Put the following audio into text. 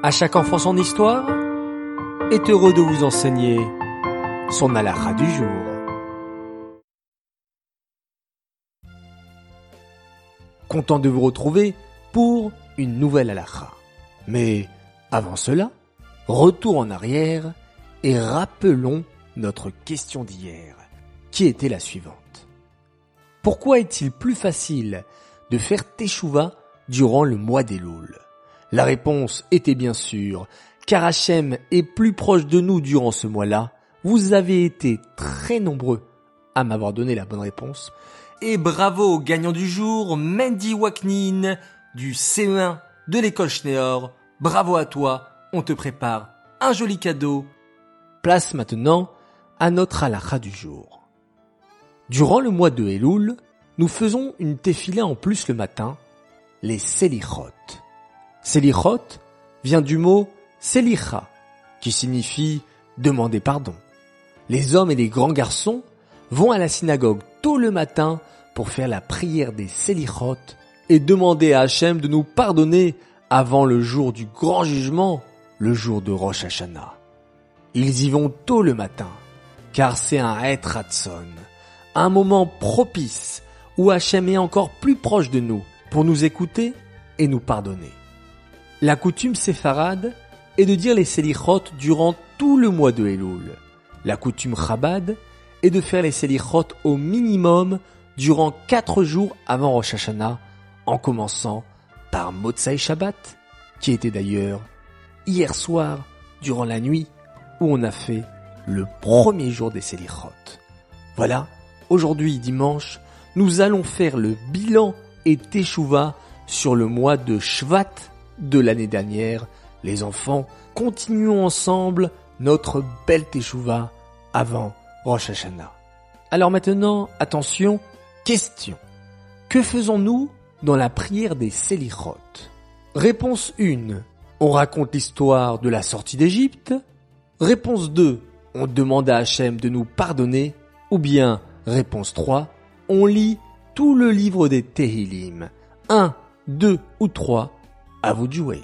À chaque enfant son histoire est heureux de vous enseigner son halakha du jour. Content de vous retrouver pour une nouvelle halakha. Mais avant cela, retour en arrière et rappelons notre question d'hier, qui était la suivante. Pourquoi est-il plus facile de faire teshuva durant le mois des Louls? La réponse était bien sûr car Hachem est plus proche de nous durant ce mois-là. Vous avez été très nombreux à m'avoir donné la bonne réponse. Et bravo au gagnant du jour, Mandy Waknin du CE1 de l'école Schneor. Bravo à toi, on te prépare un joli cadeau. Place maintenant à notre halakha du jour. Durant le mois de Elul, nous faisons une tefila en plus le matin, les selichot. Selichot vient du mot selicha, qui signifie demander pardon. Les hommes et les grands garçons vont à la synagogue tôt le matin pour faire la prière des selichot et demander à Hachem de nous pardonner avant le jour du grand jugement, le jour de Rosh Hashanah. Ils y vont tôt le matin, car c'est un Etratson, un moment propice où Hachem est encore plus proche de nous pour nous écouter et nous pardonner. La coutume séfarade est de dire les Selichot durant tout le mois de Elul. La coutume Chabad est de faire les Selichot au minimum durant quatre jours avant Rosh Hashanah, en commençant par Motsai Shabbat, qui était d'ailleurs hier soir, durant la nuit, où on a fait le premier jour des Selichot. Voilà, aujourd'hui dimanche, nous allons faire le bilan et Teshuvah sur le mois de Shvat de l'année dernière. Les enfants, continuons ensemble notre belle Teshuvah avant Rosh Hashanah. Alors maintenant, attention, question. Que faisons-nous dans la prière des Selichot? Réponse 1. On raconte l'histoire de la sortie d'Égypte. Réponse 2. On demande à Hachem de nous pardonner. Ou bien, réponse 3. On lit tout le livre des Tehillim. 1, 2 ou 3. À vous de jouer.